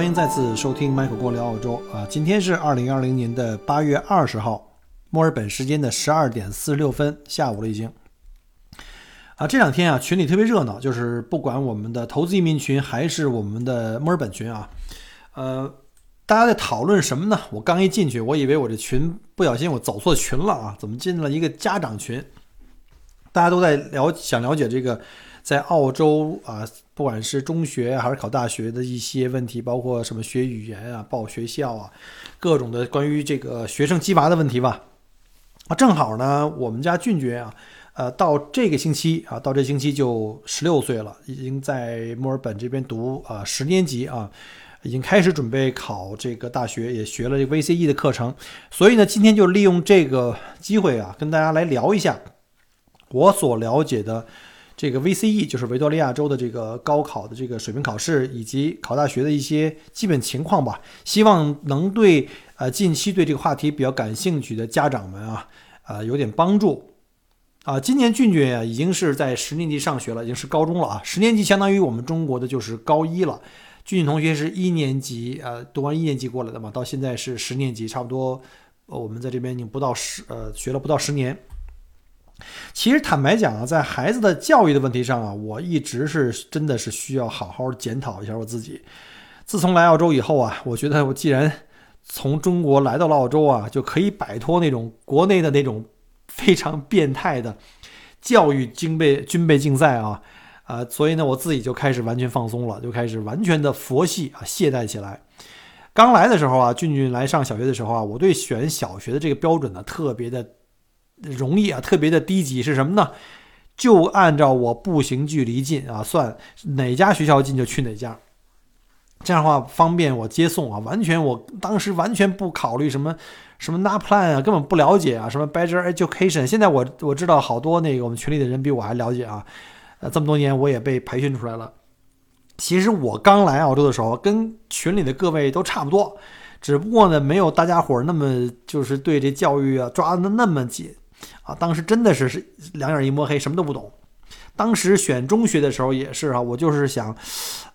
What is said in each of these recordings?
欢迎再次收听麦克郭聊澳洲啊！今天是二零二零年的八月二十号，墨尔本时间的十二点四十六分，下午了已经。啊，这两天啊，群里特别热闹，就是不管我们的投资移民群还是我们的墨尔本群啊，呃，大家在讨论什么呢？我刚一进去，我以为我这群不小心我走错群了啊，怎么进了一个家长群？大家都在了想了解这个。在澳洲啊，不管是中学还是考大学的一些问题，包括什么学语言啊、报学校啊，各种的关于这个学生鸡娃的问题吧。啊，正好呢，我们家俊爵啊，呃，到这个星期啊，到这星期就十六岁了，已经在墨尔本这边读啊十年级啊，已经开始准备考这个大学，也学了 VCE 的课程。所以呢，今天就利用这个机会啊，跟大家来聊一下我所了解的。这个 VCE 就是维多利亚州的这个高考的这个水平考试，以及考大学的一些基本情况吧。希望能对呃近期对这个话题比较感兴趣的家长们啊，呃有点帮助啊。今年俊俊啊已经是在十年级上学了，已经是高中了啊。十年级相当于我们中国的就是高一了。俊俊同学是一年级呃读完一年级过来的嘛，到现在是十年级，差不多我们在这边已经不到十呃学了不到十年。其实坦白讲啊，在孩子的教育的问题上啊，我一直是真的是需要好好检讨一下我自己。自从来澳洲以后啊，我觉得我既然从中国来到了澳洲啊，就可以摆脱那种国内的那种非常变态的教育军备军备竞赛啊啊，所以呢，我自己就开始完全放松了，就开始完全的佛系啊懈怠起来。刚来的时候啊，俊俊来上小学的时候啊，我对选小学的这个标准呢，特别的。容易啊，特别的低级是什么呢？就按照我步行距离近啊，算哪家学校近就去哪家，这样的话方便我接送啊。完全我当时完全不考虑什么什么 NAPLAN 啊，根本不了解啊，什么 Better Education。现在我我知道好多那个我们群里的人比我还了解啊。呃，这么多年我也被培训出来了。其实我刚来澳洲的时候，跟群里的各位都差不多，只不过呢，没有大家伙那么就是对这教育啊抓的那么紧。啊，当时真的是是两眼一摸黑，什么都不懂。当时选中学的时候也是啊，我就是想，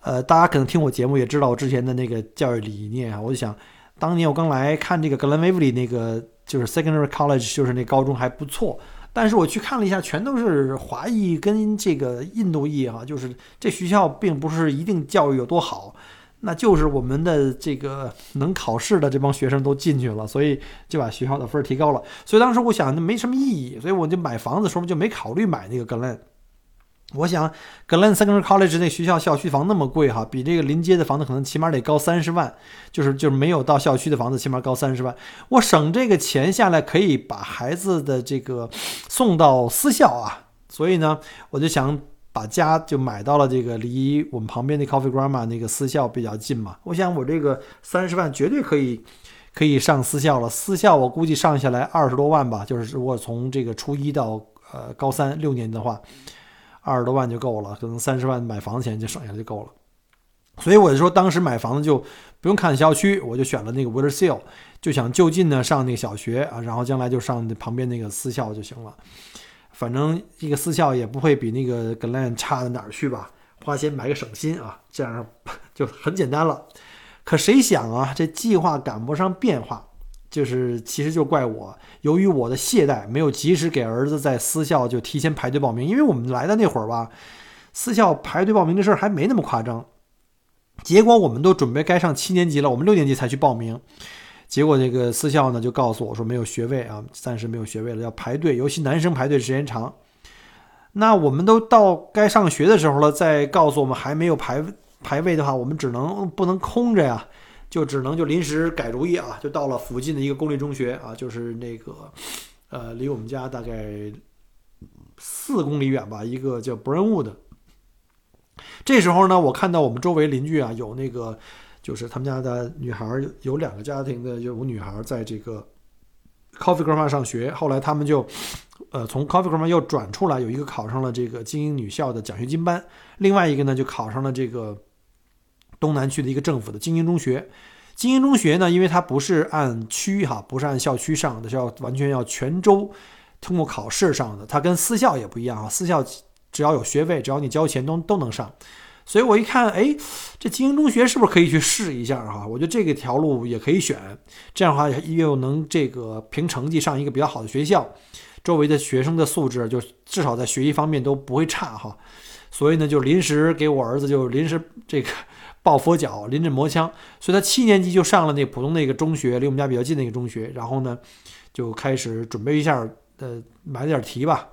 呃，大家可能听我节目也知道我之前的那个教育理念啊，我就想，当年我刚来看这个 Glenville 那个就是 Secondary College，就是那高中还不错，但是我去看了一下，全都是华裔跟这个印度裔啊，就是这学校并不是一定教育有多好。那就是我们的这个能考试的这帮学生都进去了，所以就把学校的分提高了。所以当时我想那没什么意义，所以我就买房子的时候就没考虑买那个 Glen。我想 Glen Secondary College 那学校校区房那么贵哈，比这个临街的房子可能起码得高三十万，就是就是没有到校区的房子起码高三十万。我省这个钱下来可以把孩子的这个送到私校啊，所以呢，我就想。把家就买到了这个离我们旁边的 Coffee Grammar 那个私校比较近嘛，我想我这个三十万绝对可以可以上私校了。私校我估计上下来二十多万吧，就是如果从这个初一到呃高三六年的话，二十多万就够了，可能三十万买房子钱就省下来就够了。所以我就说当时买房子就不用看校区，我就选了那个 w i t e r s e a l 就想就近呢上那个小学啊，然后将来就上旁边那个私校就行了。反正一个私校也不会比那个 Glen 差到哪儿去吧，花钱买个省心啊，这样 就很简单了。可谁想啊，这计划赶不上变化，就是其实就怪我，由于我的懈怠，没有及时给儿子在私校就提前排队报名。因为我们来的那会儿吧，私校排队报名的事儿还没那么夸张。结果我们都准备该上七年级了，我们六年级才去报名。结果这个私校呢就告诉我说没有学位啊，暂时没有学位了，要排队，尤其男生排队时间长。那我们都到该上学的时候了，再告诉我们还没有排排位的话，我们只能不能空着呀，就只能就临时改主意啊，就到了附近的一个公立中学啊，就是那个呃离我们家大概四公里远吧，一个叫 Brownwood。这时候呢，我看到我们周围邻居啊，有那个就是他们家的女孩儿，有两个家庭的有女孩儿在这个 Coffee grammar 上学，后来他们就呃从 Coffee grammar 又转出来，有一个考上了这个精英女校的奖学金班，另外一个呢就考上了这个东南区的一个政府的精英中学。精英中学呢，因为它不是按区哈，不是按校区上的，是要完全要全州通过考试上的。它跟私校也不一样啊，私校只要有学位，只要你交钱都都能上。所以我一看，哎，这精英中学是不是可以去试一下哈？我觉得这个条路也可以选，这样的话又能这个凭成绩上一个比较好的学校，周围的学生的素质就至少在学习方面都不会差哈。所以呢，就临时给我儿子就临时这个。抱佛脚，临阵磨枪，所以他七年级就上了那普通那个中学，离我们家比较近的一个中学。然后呢，就开始准备一下，呃，买了点题吧，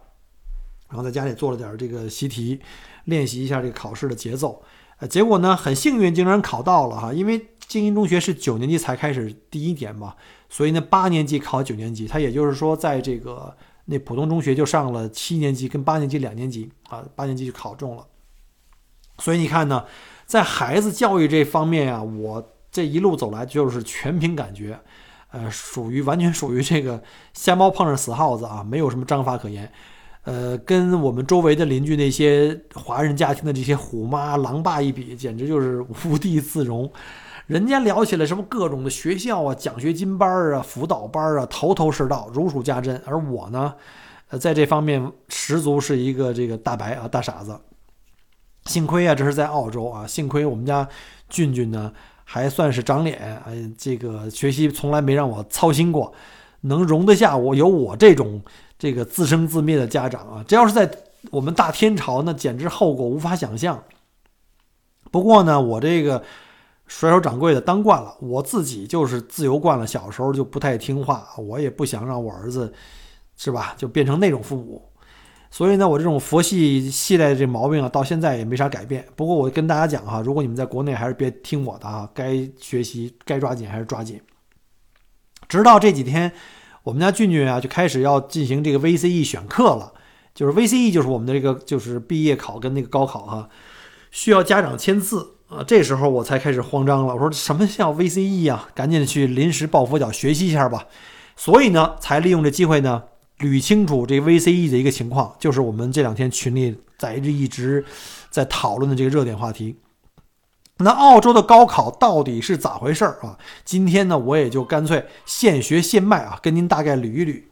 然后在家里做了点这个习题，练习一下这个考试的节奏。呃，结果呢，很幸运，竟然考到了哈，因为精英中学是九年级才开始第一年嘛，所以呢，八年级考九年级，他也就是说，在这个那普通中学就上了七年级跟八年级两年级啊，八年级就考中了。所以你看呢？在孩子教育这方面啊，我这一路走来就是全凭感觉，呃，属于完全属于这个瞎猫碰上死耗子啊，没有什么章法可言。呃，跟我们周围的邻居那些华人家庭的这些虎妈狼爸一比，简直就是无地自容。人家聊起来什么各种的学校啊、奖学金班儿啊、辅导班啊，头头是道，如数家珍。而我呢，呃，在这方面十足是一个这个大白啊，大傻子。幸亏啊，这是在澳洲啊！幸亏我们家俊俊呢还算是长脸，哎，这个学习从来没让我操心过，能容得下我有我这种这个自生自灭的家长啊！这要是在我们大天朝，那简直后果无法想象。不过呢，我这个甩手掌柜的当惯了，我自己就是自由惯了，小时候就不太听话，我也不想让我儿子是吧，就变成那种父母。所以呢，我这种佛系系列的这毛病啊，到现在也没啥改变。不过我跟大家讲哈，如果你们在国内还是别听我的啊，该学习该抓紧还是抓紧。直到这几天，我们家俊俊啊就开始要进行这个 VCE 选课了，就是 VCE 就是我们的这个就是毕业考跟那个高考哈，需要家长签字啊。这时候我才开始慌张了，我说什么叫 VCE 啊？赶紧去临时抱佛脚学习一下吧。所以呢，才利用这机会呢。捋清楚这 VCE 的一个情况，就是我们这两天群里在一直在讨论的这个热点话题。那澳洲的高考到底是咋回事儿啊？今天呢，我也就干脆现学现卖啊，跟您大概捋一捋。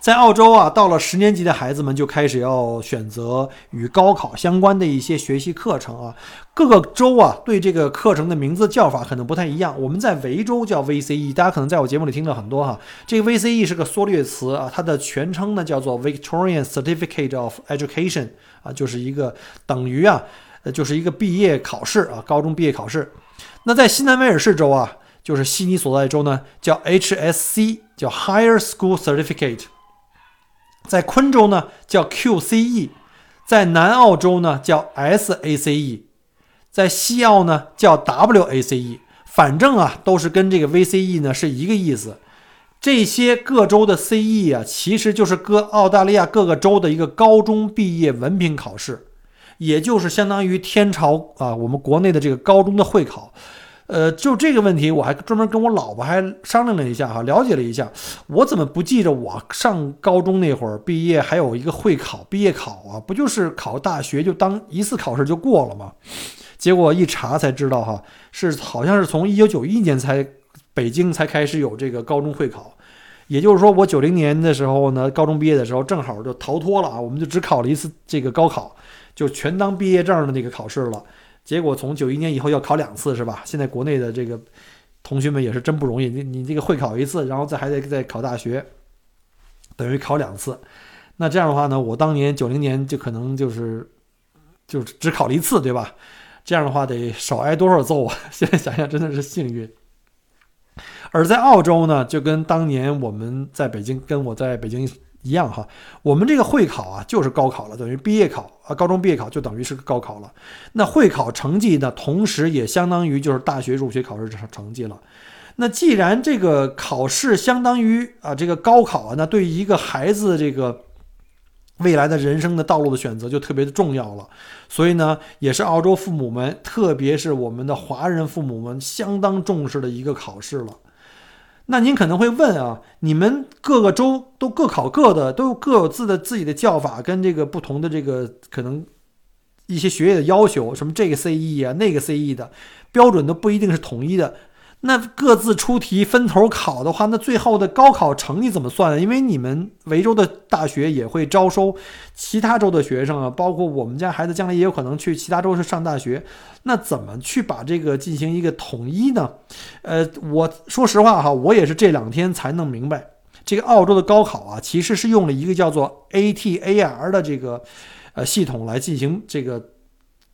在澳洲啊，到了十年级的孩子们就开始要选择与高考相关的一些学习课程啊。各个州啊，对这个课程的名字叫法可能不太一样。我们在维州叫 VCE，大家可能在我节目里听到很多哈。这个 VCE 是个缩略词啊，它的全称呢叫做 Victorian Certificate of Education 啊，就是一个等于啊，就是一个毕业考试啊，高中毕业考试。那在西南威尔士州啊，就是悉尼所在州呢，叫 HSC，叫 Higher School Certificate。在昆州呢叫 QCE，在南澳洲呢叫 SACE，在西澳呢叫 WACE，反正啊都是跟这个 VCE 呢是一个意思。这些各州的 CE 啊，其实就是各澳大利亚各个州的一个高中毕业文凭考试，也就是相当于天朝啊我们国内的这个高中的会考。呃，就这个问题，我还专门跟我老婆还商量了一下哈，了解了一下，我怎么不记着我上高中那会儿毕业还有一个会考毕业考啊？不就是考大学就当一次考试就过了吗？结果一查才知道哈，是好像是从一九九一年才北京才开始有这个高中会考，也就是说我九零年的时候呢，高中毕业的时候正好就逃脱了啊，我们就只考了一次这个高考，就全当毕业证的那个考试了。结果从九一年以后要考两次是吧？现在国内的这个同学们也是真不容易，你你这个会考一次，然后再还得再考大学，等于考两次。那这样的话呢，我当年九零年就可能就是就只考了一次，对吧？这样的话得少挨多少揍啊！现在想想真的是幸运。而在澳洲呢，就跟当年我们在北京，跟我在北京。一样哈，我们这个会考啊，就是高考了，等于毕业考啊，高中毕业考就等于是高考了。那会考成绩呢，同时也相当于就是大学入学考试成成绩了。那既然这个考试相当于啊这个高考啊，那对于一个孩子这个未来的人生的道路的选择就特别的重要了。所以呢，也是澳洲父母们，特别是我们的华人父母们相当重视的一个考试了。那您可能会问啊，你们各个州都各考各的，都各有自的自己的叫法，跟这个不同的这个可能一些学业的要求，什么这个 CE 啊，那个 CE 的标准都不一定是统一的。那各自出题分头考的话，那最后的高考成绩怎么算呢？因为你们维州的大学也会招收其他州的学生啊，包括我们家孩子将来也有可能去其他州去上大学。那怎么去把这个进行一个统一呢？呃，我说实话哈，我也是这两天才弄明白，这个澳洲的高考啊，其实是用了一个叫做 ATAR 的这个呃系统来进行这个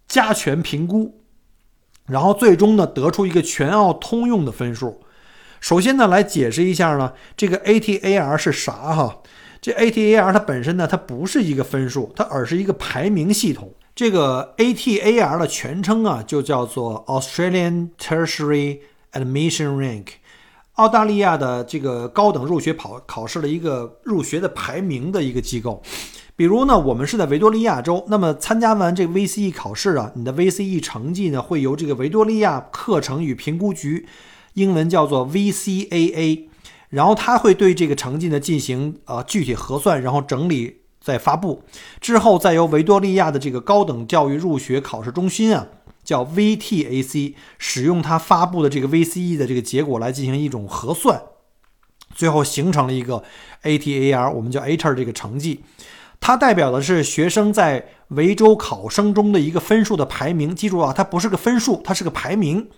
加权评估。然后最终呢，得出一个全澳通用的分数。首先呢，来解释一下呢，这个 ATAR 是啥哈？这 ATAR 它本身呢，它不是一个分数，它而是一个排名系统。这个 ATAR 的全称啊，就叫做 Australian Tertiary Admission Rank，澳大利亚的这个高等入学考考试的一个入学的排名的一个机构。比如呢，我们是在维多利亚州，那么参加完这个 VCE 考试啊，你的 VCE 成绩呢会由这个维多利亚课程与评估局，英文叫做 VCAA，然后他会对这个成绩呢进行呃具体核算，然后整理再发布，之后再由维多利亚的这个高等教育入学考试中心啊，叫 VTAC，使用它发布的这个 VCE 的这个结果来进行一种核算，最后形成了一个 ATAR，我们叫 ATAR 这个成绩。它代表的是学生在维州考生中的一个分数的排名。记住啊，它不是个分数，它是个排名。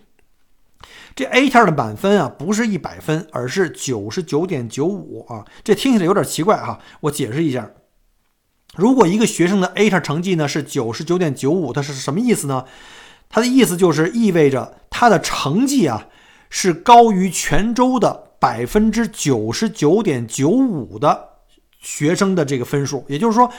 这 A t 的满分啊，不是一百分，而是九十九点九五啊。这听起来有点奇怪哈，我解释一下。如果一个学生的 A t 成绩呢是九十九点九五，它是什么意思呢？它的意思就是意味着他的成绩啊是高于全州的百分之九十九点九五的。学生的这个分数，也就是说，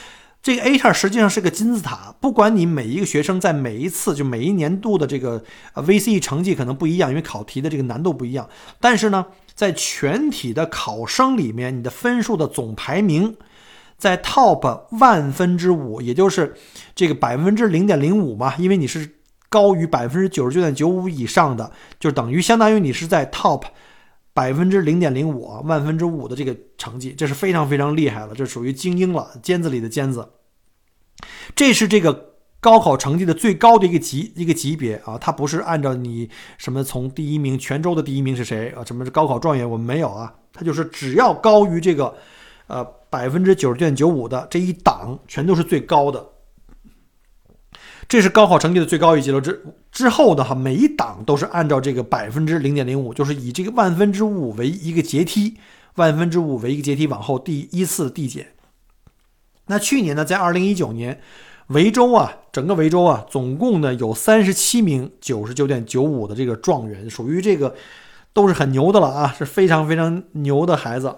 这个 A t 实际上是个金字塔。不管你每一个学生在每一次就每一年度的这个 VCE 成绩可能不一样，因为考题的这个难度不一样。但是呢，在全体的考生里面，你的分数的总排名在 Top 万分之五，也就是这个百分之零点零五嘛，因为你是高于百分之九十九点九五以上的，就等于相当于你是在 Top。百分之零点零五万分之五的这个成绩，这是非常非常厉害了，这属于精英了，尖子里的尖子。这是这个高考成绩的最高的一个级一个级别啊，它不是按照你什么从第一名全州的第一名是谁啊，什么是高考状元，我们没有啊，它就是只要高于这个呃百分之九十点九五的这一档，全都是最高的。这是高考成绩的最高一级了。之之后的哈，每一档都是按照这个百分之零点零五，就是以这个万分之五为一个阶梯，万分之五为一个阶梯往后第一次递减。那去年呢，在二零一九年，维州啊，整个维州啊，总共呢有三十七名九十九点九五的这个状元，属于这个都是很牛的了啊，是非常非常牛的孩子。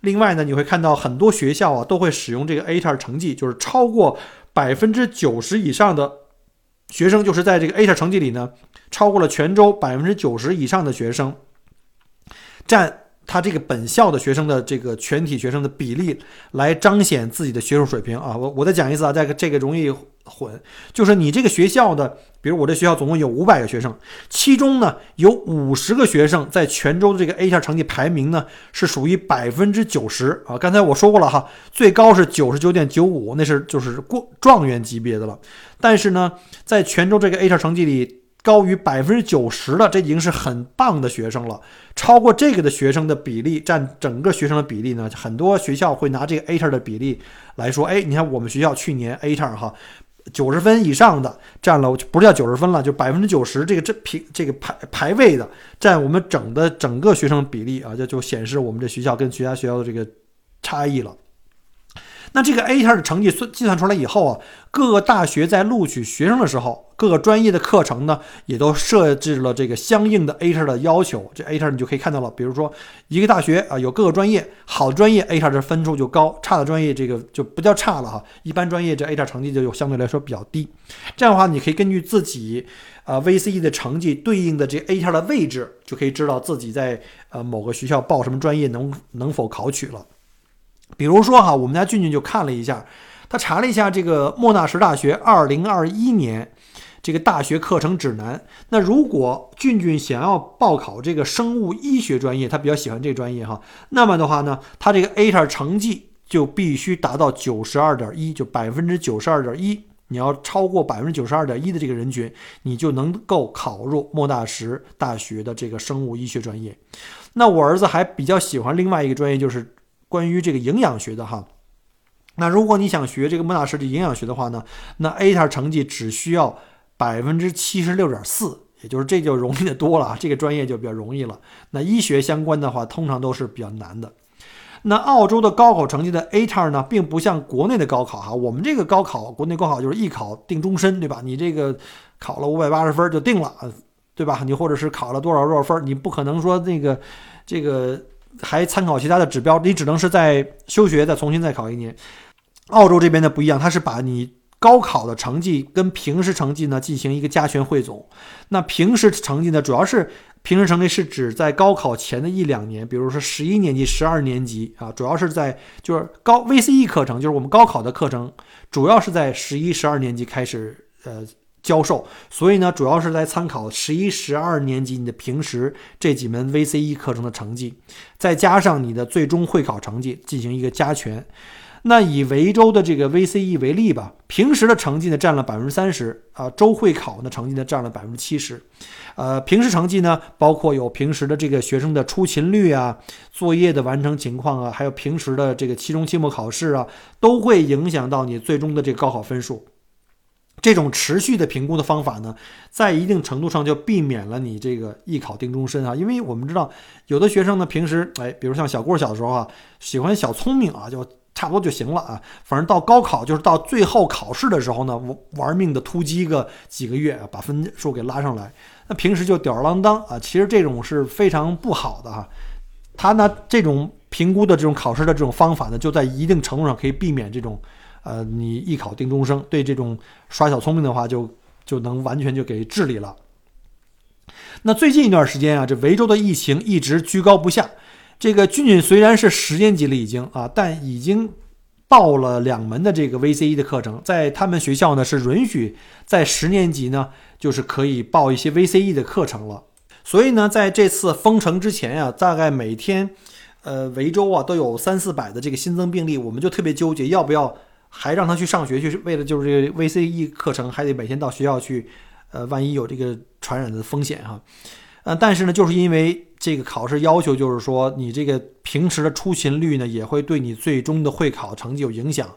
另外呢，你会看到很多学校啊都会使用这个 ATAR 成绩，就是超过百分之九十以上的。学生就是在这个 A 特成绩里呢，超过了全州百分之九十以上的学生，占他这个本校的学生的这个全体学生的比例，来彰显自己的学术水平啊！我我再讲一次啊，这个这个容易。混就是你这个学校的，比如我这学校总共有五百个学生，其中呢有五十个学生在泉州的这个 A 线成绩排名呢是属于百分之九十啊。刚才我说过了哈，最高是九十九点九五，那是就是过状元级别的了。但是呢，在泉州这个 A 线成绩里高于百分之九十的，这已经是很棒的学生了。超过这个的学生的比例占整个学生的比例呢，很多学校会拿这个 ATR 的比例来说，哎，你看我们学校去年 ATR 哈。九十分以上的占了，不是叫九十分了，就百分之九十这个这评这个排排位的占我们整的整个学生比例啊，这就显示我们这学校跟其他学校的这个差异了。那这个 A 线的成绩算计算出来以后啊，各个大学在录取学生的时候，各个专业的课程呢，也都设置了这个相应的 A 线的要求。这 A 线你就可以看到了，比如说一个大学啊，有各个专业，好专业 A 线的分数就高，差的专业这个就不叫差了哈，一般专业这 A 线成绩就相对来说比较低。这样的话，你可以根据自己啊 VCE 的成绩对应的这 A 线的位置，就可以知道自己在呃某个学校报什么专业能能否考取了。比如说哈，我们家俊俊就看了一下，他查了一下这个莫纳什大学二零二一年这个大学课程指南。那如果俊俊想要报考这个生物医学专业，他比较喜欢这个专业哈，那么的话呢，他这个 ATAR 成绩就必须达到九十二点一，就百分之九十二点一。你要超过百分之九十二点一的这个人群，你就能够考入莫纳什大学的这个生物医学专业。那我儿子还比较喜欢另外一个专业，就是关于这个营养学的哈。那如果你想学这个莫纳什的营养学的话呢，那 A 塔成绩只需要百分之七十六点四，也就是这就容易的多了，这个专业就比较容易了。那医学相关的话，通常都是比较难的。那澳洲的高考成绩的 A 叉呢，并不像国内的高考哈，我们这个高考，国内高考就是一考定终身，对吧？你这个考了五百八十分就定了，对吧？你或者是考了多少多少分，你不可能说那个这个还参考其他的指标，你只能是在休学再重新再考一年。澳洲这边的不一样，它是把你高考的成绩跟平时成绩呢进行一个加权汇总。那平时成绩呢，主要是平时成绩是指在高考前的一两年，比如说十一年级、十二年级啊，主要是在就是高 VCE 课程，就是我们高考的课程，主要是在十一、十二年级开始呃教授。所以呢，主要是在参考十一、十二年级你的平时这几门 VCE 课程的成绩，再加上你的最终会考成绩进行一个加权。那以维州的这个 VCE 为例吧，平时的成绩呢占了百分之三十啊，州会考的成绩呢占了百分之七十。呃，平时成绩呢包括有平时的这个学生的出勤率啊、作业的完成情况啊，还有平时的这个期中、期末考试啊，都会影响到你最终的这个高考分数。这种持续的评估的方法呢，在一定程度上就避免了你这个一考定终身啊，因为我们知道有的学生呢平时哎，比如像小郭小时候啊，喜欢小聪明啊，就。差不多就行了啊，反正到高考就是到最后考试的时候呢，玩命的突击个几个月，把分数给拉上来。那平时就吊儿郎当啊，其实这种是非常不好的哈。他呢这种评估的这种考试的这种方法呢，就在一定程度上可以避免这种，呃，你一考定终生。对这种耍小聪明的话，就就能完全就给治理了。那最近一段时间啊，这维州的疫情一直居高不下。这个俊俊虽然是十年级了已经啊，但已经报了两门的这个 VCE 的课程，在他们学校呢是允许在十年级呢就是可以报一些 VCE 的课程了。所以呢，在这次封城之前呀，大概每天，呃，维州啊都有三四百的这个新增病例，我们就特别纠结要不要还让他去上学去，为了就是这个 VCE 课程还得每天到学校去，呃，万一有这个传染的风险哈。呃，但是呢，就是因为这个考试要求，就是说你这个平时的出勤率呢，也会对你最终的会考成绩有影响。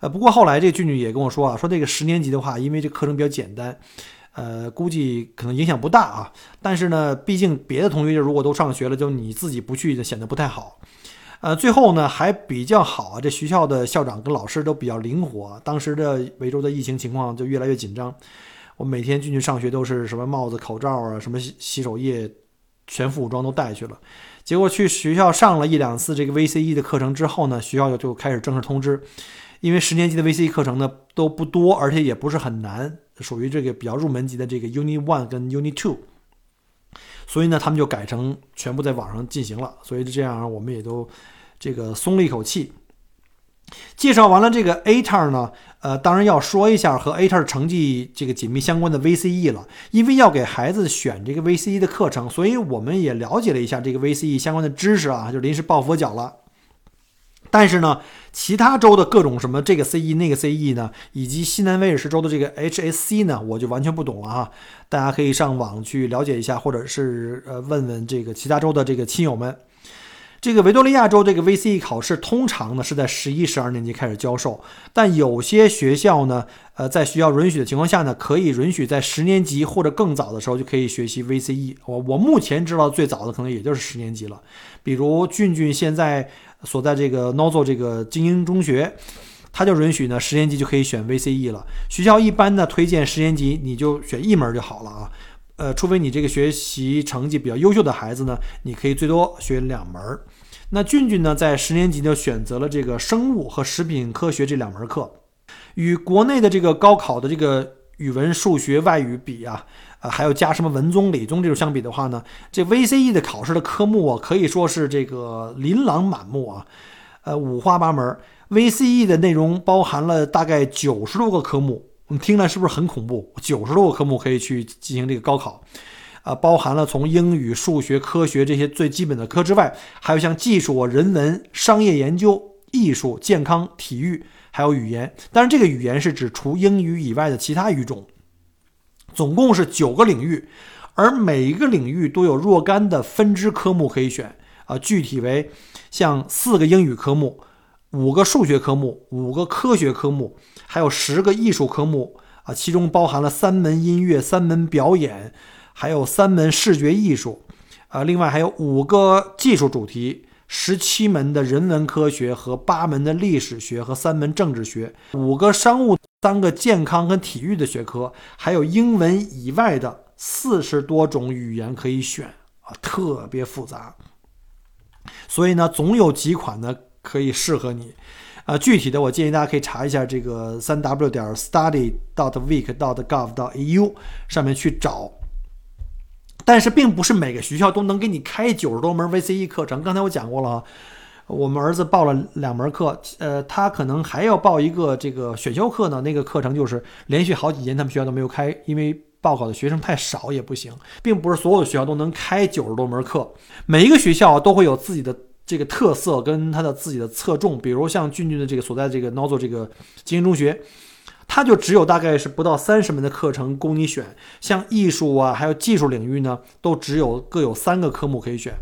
呃，不过后来这俊俊也跟我说啊，说这个十年级的话，因为这课程比较简单，呃，估计可能影响不大啊。但是呢，毕竟别的同学如果都上学了，就你自己不去，就显得不太好。呃，最后呢还比较好啊，这学校的校长跟老师都比较灵活。当时的维州的疫情情况就越来越紧张。我每天进去上学都是什么帽子、口罩啊，什么洗手液，全副武装都带去了。结果去学校上了一两次这个 VCE 的课程之后呢，学校就开始正式通知，因为十年级的 VCE 课程呢都不多，而且也不是很难，属于这个比较入门级的这个 Unit One 跟 Unit Two，所以呢，他们就改成全部在网上进行了。所以这样我们也都这个松了一口气。介绍完了这个 A t a r 呢，呃，当然要说一下和 A t a r 成绩这个紧密相关的 VCE 了。因为要给孩子选这个 VCE 的课程，所以我们也了解了一下这个 VCE 相关的知识啊，就临时抱佛脚了。但是呢，其他州的各种什么这个 CE 那个 CE 呢，以及西南威尔士州的这个 HSC 呢，我就完全不懂了哈。大家可以上网去了解一下，或者是呃问问这个其他州的这个亲友们。这个维多利亚州这个 VCE 考试通常呢是在十一、十二年级开始教授，但有些学校呢，呃，在学校允许的情况下呢，可以允许在十年级或者更早的时候就可以学习 VCE。我我目前知道最早的可能也就是十年级了。比如俊俊现在所在这个 Nozo 这个精英中学，他就允许呢十年级就可以选 VCE 了。学校一般呢推荐十年级你就选一门就好了啊。呃，除非你这个学习成绩比较优秀的孩子呢，你可以最多学两门。那俊俊呢，在十年级就选择了这个生物和食品科学这两门课，与国内的这个高考的这个语文、数学、外语比啊，呃，还有加什么文综、理综这种相比的话呢，这 VCE 的考试的科目啊，可以说是这个琳琅满目啊，呃，五花八门。VCE 的内容包含了大概九十多个科目，我们听了是不是很恐怖？九十多个科目可以去进行这个高考，啊，包含了从英语、数学、科学这些最基本的科之外，还有像技术、人文、商业研究、艺术、健康、体育，还有语言。当然，这个语言是指除英语以外的其他语种。总共是九个领域，而每一个领域都有若干的分支科目可以选啊，具体为像四个英语科目、五个数学科目、五个科学科目，还有十个艺术科目啊，其中包含了三门音乐、三门表演，还有三门视觉艺术啊，另外还有五个技术主题。十七门的人文科学和八门的历史学和三门政治学，五个商务、三个健康跟体育的学科，还有英文以外的四十多种语言可以选啊，特别复杂。所以呢，总有几款呢可以适合你。啊，具体的我建议大家可以查一下这个三 w 点 study dot week dot gov dot eu 上面去找。但是并不是每个学校都能给你开九十多门 VCE 课程。刚才我讲过了啊，我们儿子报了两门课，呃，他可能还要报一个这个选修课呢。那个课程就是连续好几年他们学校都没有开，因为报考的学生太少也不行，并不是所有的学校都能开九十多门课。每一个学校都会有自己的这个特色跟他的自己的侧重，比如像俊俊的这个所在这个 Nozo 这个精英中学。它就只有大概是不到三十门的课程供你选，像艺术啊，还有技术领域呢，都只有各有三个科目可以选。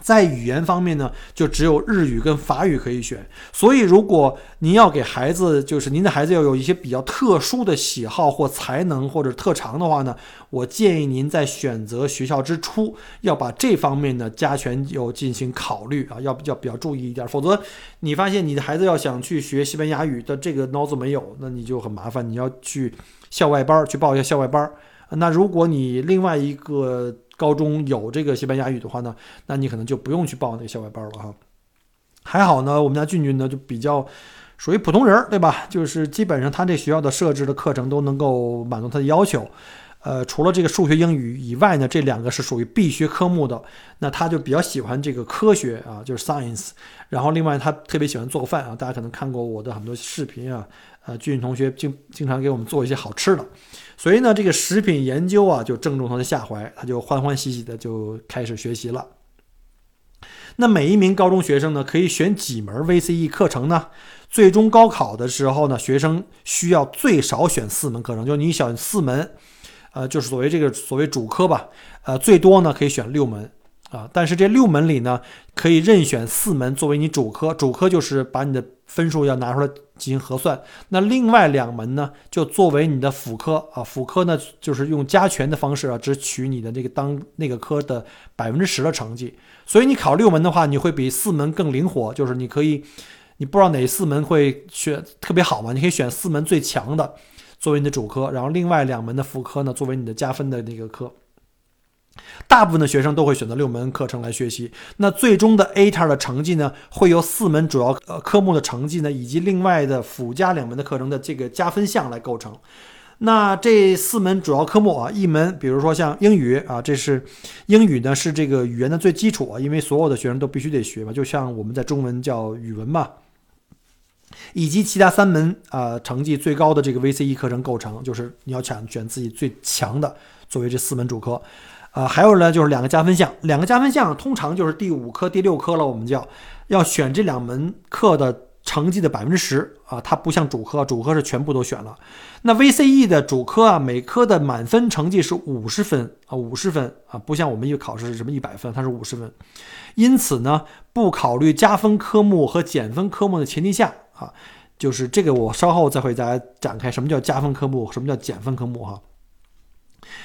在语言方面呢，就只有日语跟法语可以选。所以，如果您要给孩子，就是您的孩子要有一些比较特殊的喜好或才能或者特长的话呢，我建议您在选择学校之初，要把这方面的加权有进行考虑啊，要比较比较注意一点。否则，你发现你的孩子要想去学西班牙语的这个脑子没有，那你就很麻烦。你要去校外班去报一下校外班。那如果你另外一个。高中有这个西班牙语的话呢，那你可能就不用去报那个校外班了哈。还好呢，我们家俊俊呢就比较属于普通人，对吧？就是基本上他这学校的设置的课程都能够满足他的要求。呃，除了这个数学、英语以外呢，这两个是属于必学科目的。那他就比较喜欢这个科学啊，就是 science。然后另外他特别喜欢做饭啊，大家可能看过我的很多视频啊。呃，俊俊同学经经常给我们做一些好吃的。所以呢，这个食品研究啊，就正中他的下怀，他就欢欢喜喜的就开始学习了。那每一名高中学生呢，可以选几门 VCE 课程呢？最终高考的时候呢，学生需要最少选四门课程，就你选四门，呃，就是所谓这个所谓主科吧，呃，最多呢可以选六门啊。但是这六门里呢，可以任选四门作为你主科，主科就是把你的分数要拿出来。进行核算，那另外两门呢，就作为你的辅科啊，辅科呢就是用加权的方式啊，只取你的那个当那个科的百分之十的成绩。所以你考六门的话，你会比四门更灵活，就是你可以，你不知道哪四门会选特别好嘛，你可以选四门最强的作为你的主科，然后另外两门的辅科呢作为你的加分的那个科。大部分的学生都会选择六门课程来学习。那最终的 ATAR 的成绩呢，会由四门主要呃科目的成绩呢，以及另外的附加两门的课程的这个加分项来构成。那这四门主要科目啊，一门比如说像英语啊，这是英语呢是这个语言的最基础啊，因为所有的学生都必须得学嘛，就像我们在中文叫语文嘛。以及其他三门啊成绩最高的这个 VCE 课程构成，就是你要选选自己最强的作为这四门主科。啊，还有呢，就是两个加分项，两个加分项通常就是第五科、第六科了。我们叫要选这两门课的成绩的百分之十啊，它不像主科，主科是全部都选了。那 VCE 的主科啊，每科的满分成绩是五十分啊，五十分啊，不像我们一个考试是什么一百分，它是五十分。因此呢，不考虑加分科目和减分科目的前提下啊，就是这个我稍后再会大家展开什么叫加分科目，什么叫减分科目哈。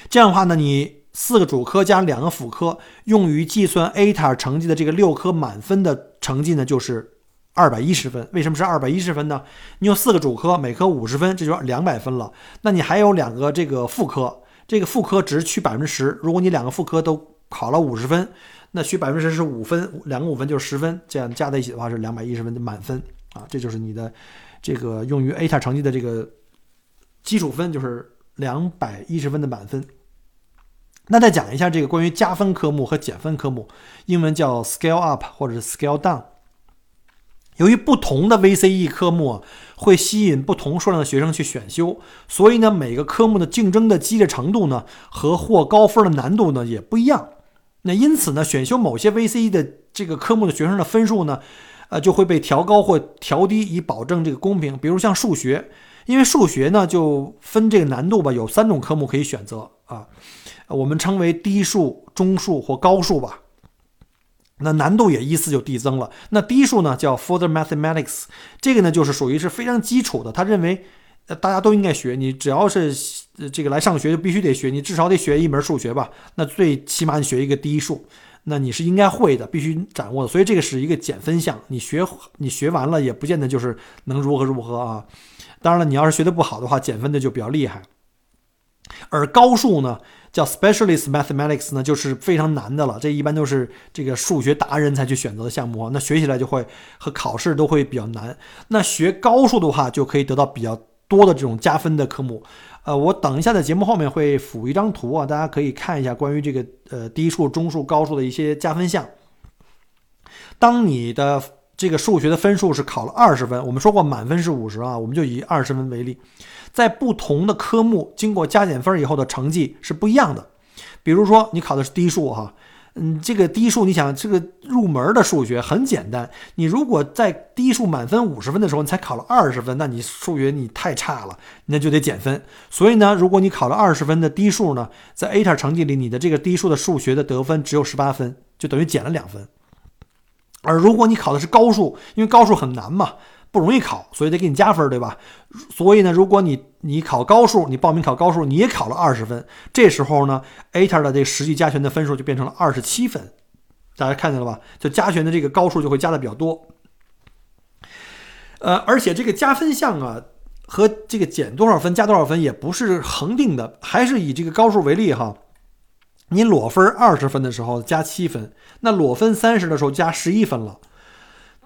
这样的话呢，你。四个主科加两个辅科，用于计算 A t a 成绩的这个六科满分的成绩呢，就是二百一十分。为什么是二百一十分呢？你有四个主科，每科五十分，这就两百分了。那你还有两个这个副科，这个副科只取百分之十。如果你两个副科都考了五十分，那取百分之十是五分，两个五分就是十分，这样加在一起的话是两百一十分的满分啊。这就是你的这个用于 A t a 成绩的这个基础分，就是两百一十分的满分。那再讲一下这个关于加分科目和减分科目，英文叫 scale up 或者是 scale down。由于不同的 VCE 科目会吸引不同数量的学生去选修，所以呢，每个科目的竞争的激烈程度呢和获高分的难度呢也不一样。那因此呢，选修某些 VCE 的这个科目的学生的分数呢，呃，就会被调高或调低，以保证这个公平。比如像数学，因为数学呢就分这个难度吧，有三种科目可以选择啊，我们称为低数、中数或高数吧。那难度也依次就递增了。那低数呢叫 Further Mathematics，这个呢就是属于是非常基础的。他认为，呃，大家都应该学，你只要是这个来上学就必须得学，你至少得学一门数学吧。那最起码你学一个低数，那你是应该会的，必须掌握的。所以这个是一个减分项，你学你学完了也不见得就是能如何如何啊。当然了，你要是学的不好的话，减分的就比较厉害。而高数呢？叫 Specialist Mathematics 呢，就是非常难的了。这一般都是这个数学达人才去选择的项目啊，那学起来就会和考试都会比较难。那学高数的话，就可以得到比较多的这种加分的科目。呃，我等一下在节目后面会附一张图啊，大家可以看一下关于这个呃低数、中数、高数的一些加分项。当你的这个数学的分数是考了二十分，我们说过满分是五十啊，我们就以二十分为例。在不同的科目经过加减分以后的成绩是不一样的。比如说你考的是低数哈，嗯，这个低数你想这个入门的数学很简单，你如果在低数满分五十分的时候你才考了二十分，那你数学你太差了，那就得减分。所以呢，如果你考了二十分的低数呢，在 A 塔成绩里，你的这个低数的数学的得分只有十八分，就等于减了两分。而如果你考的是高数，因为高数很难嘛。不容易考，所以得给你加分，对吧？所以呢，如果你你考高数，你报名考高数，你也考了二十分，这时候呢，A 塔的这实际加权的分数就变成了二十七分。大家看见了吧？就加权的这个高数就会加的比较多。呃，而且这个加分项啊和这个减多少分、加多少分也不是恒定的，还是以这个高数为例哈。你裸分二十分的时候加七分，那裸分三十的时候加十一分了。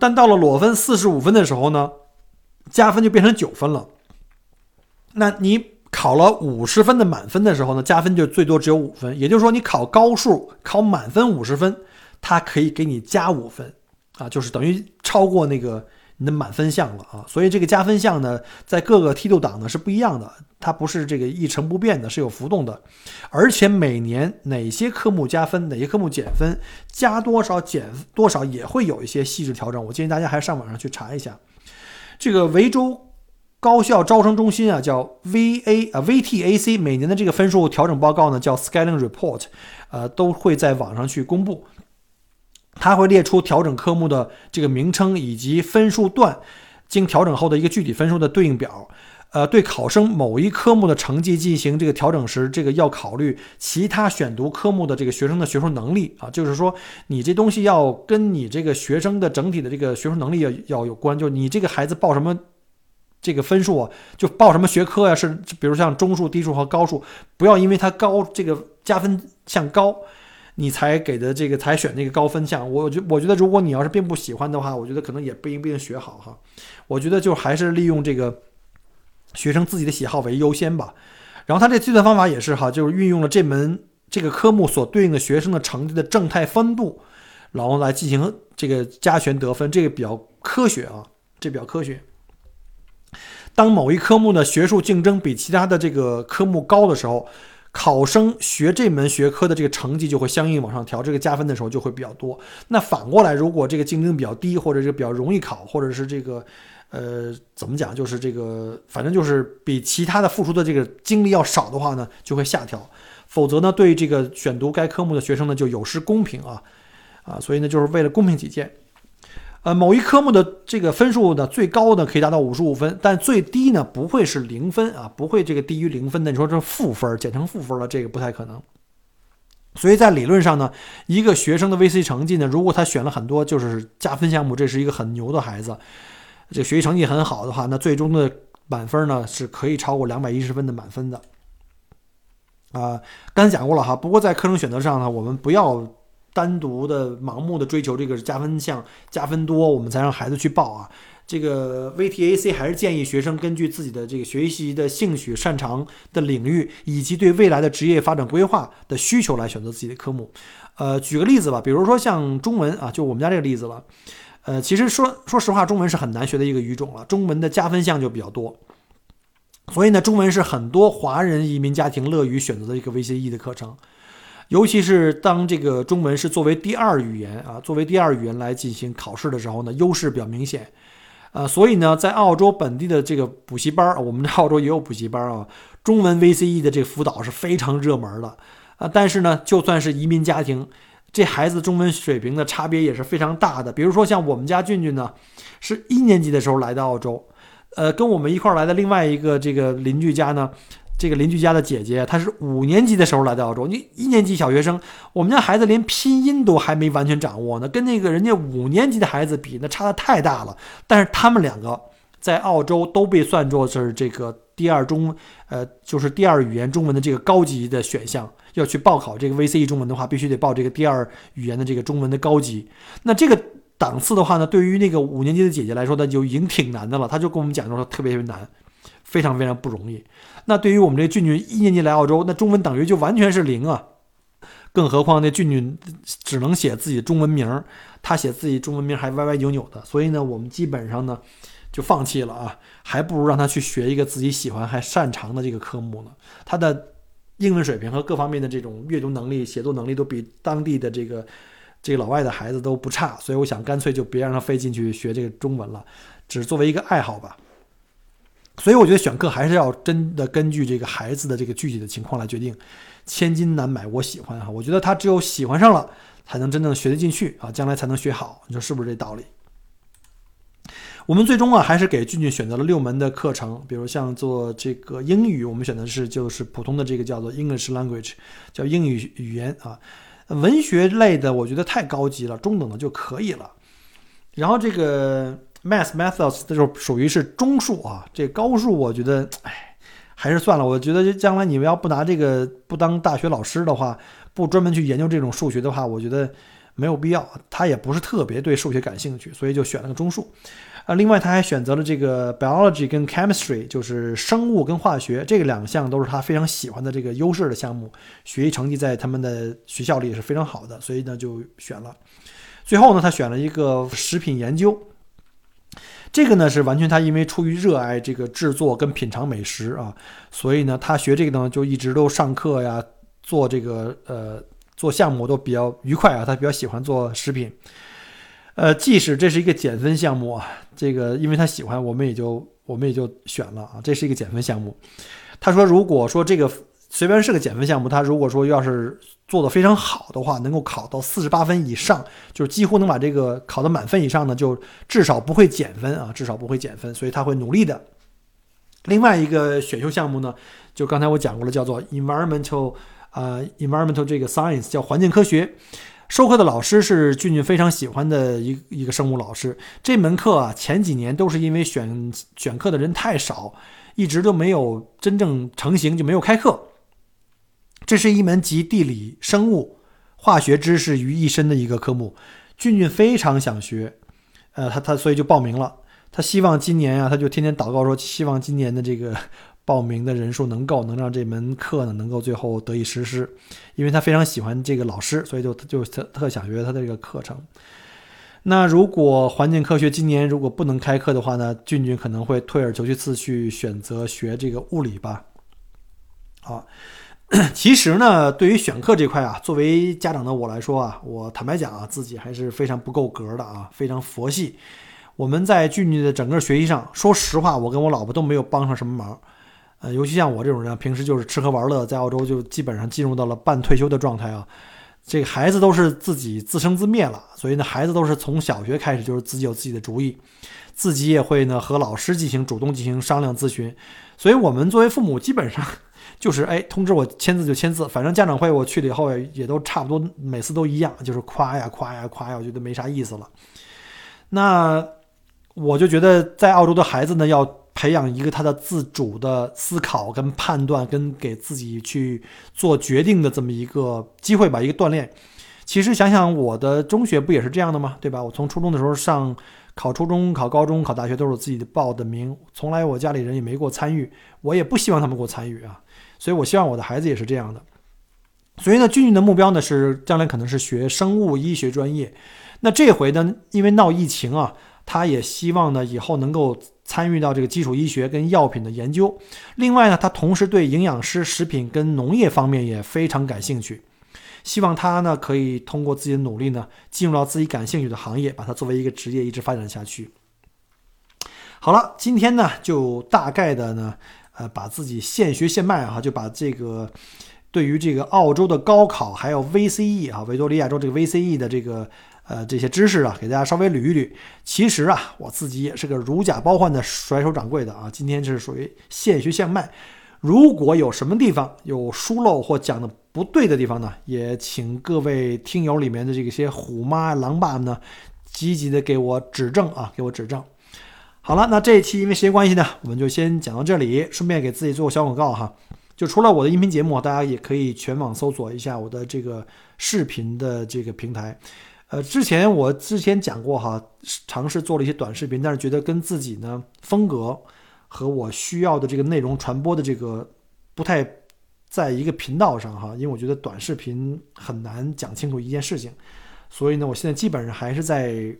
但到了裸分四十五分的时候呢，加分就变成九分了。那你考了五十分的满分的时候呢，加分就最多只有五分。也就是说，你考高数考满分五十分，它可以给你加五分啊，就是等于超过那个。那满分项了啊，所以这个加分项呢，在各个梯度档呢是不一样的，它不是这个一成不变的，是有浮动的，而且每年哪些科目加分，哪些科目减分，加多少减多少也会有一些细致调整。我建议大家还是上网上去查一下。这个维州高校招生中心啊，叫 VA 啊 VTAC，每年的这个分数调整报告呢叫 Scaling Report，呃，都会在网上去公布。它会列出调整科目的这个名称以及分数段经调整后的一个具体分数的对应表。呃，对考生某一科目的成绩进行这个调整时，这个要考虑其他选读科目的这个学生的学术能力啊，就是说你这东西要跟你这个学生的整体的这个学术能力要要有关，就是你这个孩子报什么这个分数啊，就报什么学科呀，是比如像中数、低数和高数，不要因为它高这个加分项高。你才给的这个才选那个高分项，我觉我觉得如果你要是并不喜欢的话，我觉得可能也不一定学好哈。我觉得就还是利用这个学生自己的喜好为优先吧。然后他这计算方法也是哈，就是运用了这门这个科目所对应的学生的成绩的正态分布，然后来进行这个加权得分，这个比较科学啊，这比较科学。当某一科目的学术竞争比其他的这个科目高的时候。考生学这门学科的这个成绩就会相应往上调，这个加分的时候就会比较多。那反过来，如果这个竞争比较低，或者是比较容易考，或者是这个，呃，怎么讲，就是这个，反正就是比其他的付出的这个精力要少的话呢，就会下调。否则呢，对这个选读该科目的学生呢，就有失公平啊，啊，所以呢，就是为了公平起见。呃，某一科目的这个分数呢，最高呢可以达到五十五分，但最低呢不会是零分啊，不会这个低于零分的。你说这负分减成负分了，这个不太可能。所以在理论上呢，一个学生的 VC 成绩呢，如果他选了很多就是加分项目，这是一个很牛的孩子，这学习成绩很好的话，那最终的满分呢是可以超过两百一十分的满分的。啊，刚才讲过了哈，不过在课程选择上呢，我们不要。单独的盲目的追求这个加分项加分多，我们才让孩子去报啊。这个 VTAC 还是建议学生根据自己的这个学习的兴趣、擅长的领域以及对未来的职业发展规划的需求来选择自己的科目。呃，举个例子吧，比如说像中文啊，就我们家这个例子了。呃，其实说说实话，中文是很难学的一个语种了，中文的加分项就比较多。所以呢，中文是很多华人移民家庭乐于选择的一个 VCE 的课程，尤其是当这个中文是作为第二语言啊，作为第二语言来进行考试的时候呢，优势比较明显。呃，所以呢，在澳洲本地的这个补习班，我们澳洲也有补习班啊，中文 VCE 的这个辅导是非常热门的啊。但是呢，就算是移民家庭，这孩子中文水平的差别也是非常大的。比如说像我们家俊俊呢，是一年级的时候来到澳洲。呃，跟我们一块儿来的另外一个这个邻居家呢，这个邻居家的姐姐，她是五年级的时候来到澳洲。你一年级小学生，我们家孩子连拼音都还没完全掌握呢，跟那个人家五年级的孩子比，那差的太大了。但是他们两个在澳洲都被算作是这个第二中，呃，就是第二语言中文的这个高级的选项。要去报考这个 VCE 中文的话，必须得报这个第二语言的这个中文的高级。那这个。档次的话呢，对于那个五年级的姐姐来说，那就已经挺难的了。她就跟我们讲说，特别特别难，非常非常不容易。那对于我们这俊俊一年级来澳洲，那中文等于就完全是零啊。更何况那俊俊只能写自己的中文名，他写自己中文名还歪歪扭扭的。所以呢，我们基本上呢就放弃了啊，还不如让他去学一个自己喜欢还擅长的这个科目呢。他的英文水平和各方面的这种阅读能力、写作能力都比当地的这个。这个老外的孩子都不差，所以我想干脆就别让他飞进去学这个中文了，只作为一个爱好吧。所以我觉得选课还是要真的根据这个孩子的这个具体的情况来决定。千金难买我喜欢哈，我觉得他只有喜欢上了，才能真正学得进去啊，将来才能学好。你说是不是这道理？我们最终啊，还是给俊俊选择了六门的课程，比如像做这个英语，我们选的是就是普通的这个叫做 English Language，叫英语语言啊。文学类的我觉得太高级了，中等的就可以了。然后这个 Math Methods 这就属于是中数啊，这高数我觉得，哎，还是算了。我觉得将来你们要不拿这个不当大学老师的话，不专门去研究这种数学的话，我觉得没有必要。他也不是特别对数学感兴趣，所以就选了个中数。啊，另外他还选择了这个 biology 跟 chemistry，就是生物跟化学这个两项都是他非常喜欢的这个优势的项目，学习成绩在他们的学校里也是非常好的，所以呢就选了。最后呢，他选了一个食品研究，这个呢是完全他因为出于热爱这个制作跟品尝美食啊，所以呢他学这个呢就一直都上课呀，做这个呃做项目都比较愉快啊，他比较喜欢做食品。呃，即使这是一个减分项目啊，这个因为他喜欢，我们也就我们也就选了啊，这是一个减分项目。他说，如果说这个虽然是个减分项目，他如果说要是做的非常好的话，能够考到四十八分以上，就是几乎能把这个考到满分以上呢，就至少不会减分啊，至少不会减分，所以他会努力的。另外一个选修项目呢，就刚才我讲过了，叫做 environmental 啊，environmental 这个 science 叫环境科学。授课的老师是俊俊非常喜欢的一一个生物老师。这门课啊，前几年都是因为选选课的人太少，一直都没有真正成型，就没有开课。这是一门集地理、生物、化学知识于一身的一个科目。俊俊非常想学，呃，他他所以就报名了。他希望今年啊，他就天天祷告说，希望今年的这个。报名的人数能够，能让这门课呢能够最后得以实施，因为他非常喜欢这个老师，所以就就特特想学他的这个课程。那如果环境科学今年如果不能开课的话呢，俊俊可能会退而求其次去选择学这个物理吧。好，其实呢，对于选课这块啊，作为家长的我来说啊，我坦白讲啊，自己还是非常不够格的啊，非常佛系。我们在俊俊的整个学习上，说实话，我跟我老婆都没有帮上什么忙。呃，尤其像我这种人，平时就是吃喝玩乐，在澳洲就基本上进入到了半退休的状态啊。这个孩子都是自己自生自灭了，所以呢，孩子都是从小学开始就是自己有自己的主意，自己也会呢和老师进行主动进行商量咨询。所以我们作为父母，基本上就是哎，通知我签字就签字，反正家长会我去了以后也都差不多，每次都一样，就是夸呀夸呀夸呀，我觉得没啥意思了。那我就觉得在澳洲的孩子呢要。培养一个他的自主的思考跟判断，跟给自己去做决定的这么一个机会吧，一个锻炼。其实想想我的中学不也是这样的吗？对吧？我从初中的时候上考初中、考高中、考大学都是我自己报的名，从来我家里人也没给我参与，我也不希望他们给我参与啊。所以我希望我的孩子也是这样的。所以呢，俊俊的目标呢是将来可能是学生物医学专业。那这回呢，因为闹疫情啊，他也希望呢以后能够参与到这个基础医学跟药品的研究。另外呢，他同时对营养师、食品跟农业方面也非常感兴趣，希望他呢可以通过自己的努力呢，进入到自己感兴趣的行业，把它作为一个职业一直发展下去。好了，今天呢就大概的呢，呃，把自己现学现卖啊，就把这个。对于这个澳洲的高考，还有 VCE 啊，维多利亚州这个 VCE 的这个呃这些知识啊，给大家稍微捋一捋。其实啊，我自己也是个如假包换的甩手掌柜的啊。今天是属于现学现卖。如果有什么地方有疏漏或讲的不对的地方呢，也请各位听友里面的这些虎妈狼爸们呢，积极的给我指正啊，给我指正。好了，那这一期因为时间关系呢，我们就先讲到这里，顺便给自己做个小广告哈。就除了我的音频节目，大家也可以全网搜索一下我的这个视频的这个平台。呃，之前我之前讲过哈，尝试做了一些短视频，但是觉得跟自己呢风格和我需要的这个内容传播的这个不太在一个频道上哈，因为我觉得短视频很难讲清楚一件事情，所以呢，我现在基本上还是在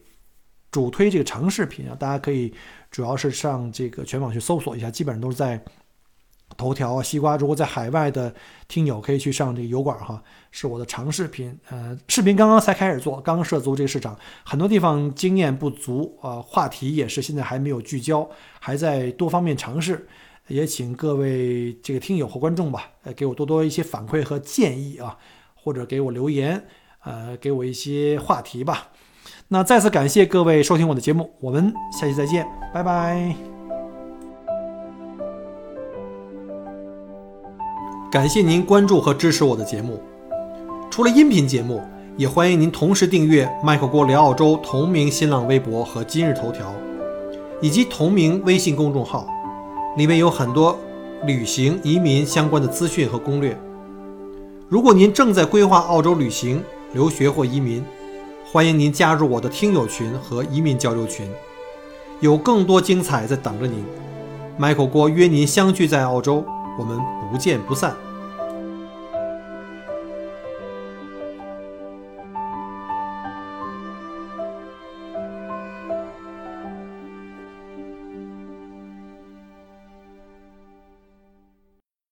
主推这个长视频啊，大家可以主要是上这个全网去搜索一下，基本上都是在。头条啊，西瓜！如果在海外的听友可以去上这个油管哈，是我的长视频。呃，视频刚刚才开始做，刚刚涉足这个市场，很多地方经验不足啊，话题也是现在还没有聚焦，还在多方面尝试。也请各位这个听友和观众吧，呃，给我多多一些反馈和建议啊，或者给我留言，呃，给我一些话题吧。那再次感谢各位收听我的节目，我们下期再见，拜拜。感谢您关注和支持我的节目。除了音频节目，也欢迎您同时订阅“麦克郭聊澳洲”同名新浪微博和今日头条，以及同名微信公众号，里面有很多旅行、移民相关的资讯和攻略。如果您正在规划澳洲旅行、留学或移民，欢迎您加入我的听友群和移民交流群，有更多精彩在等着您。Michael 郭约您相聚在澳洲。我们不见不散。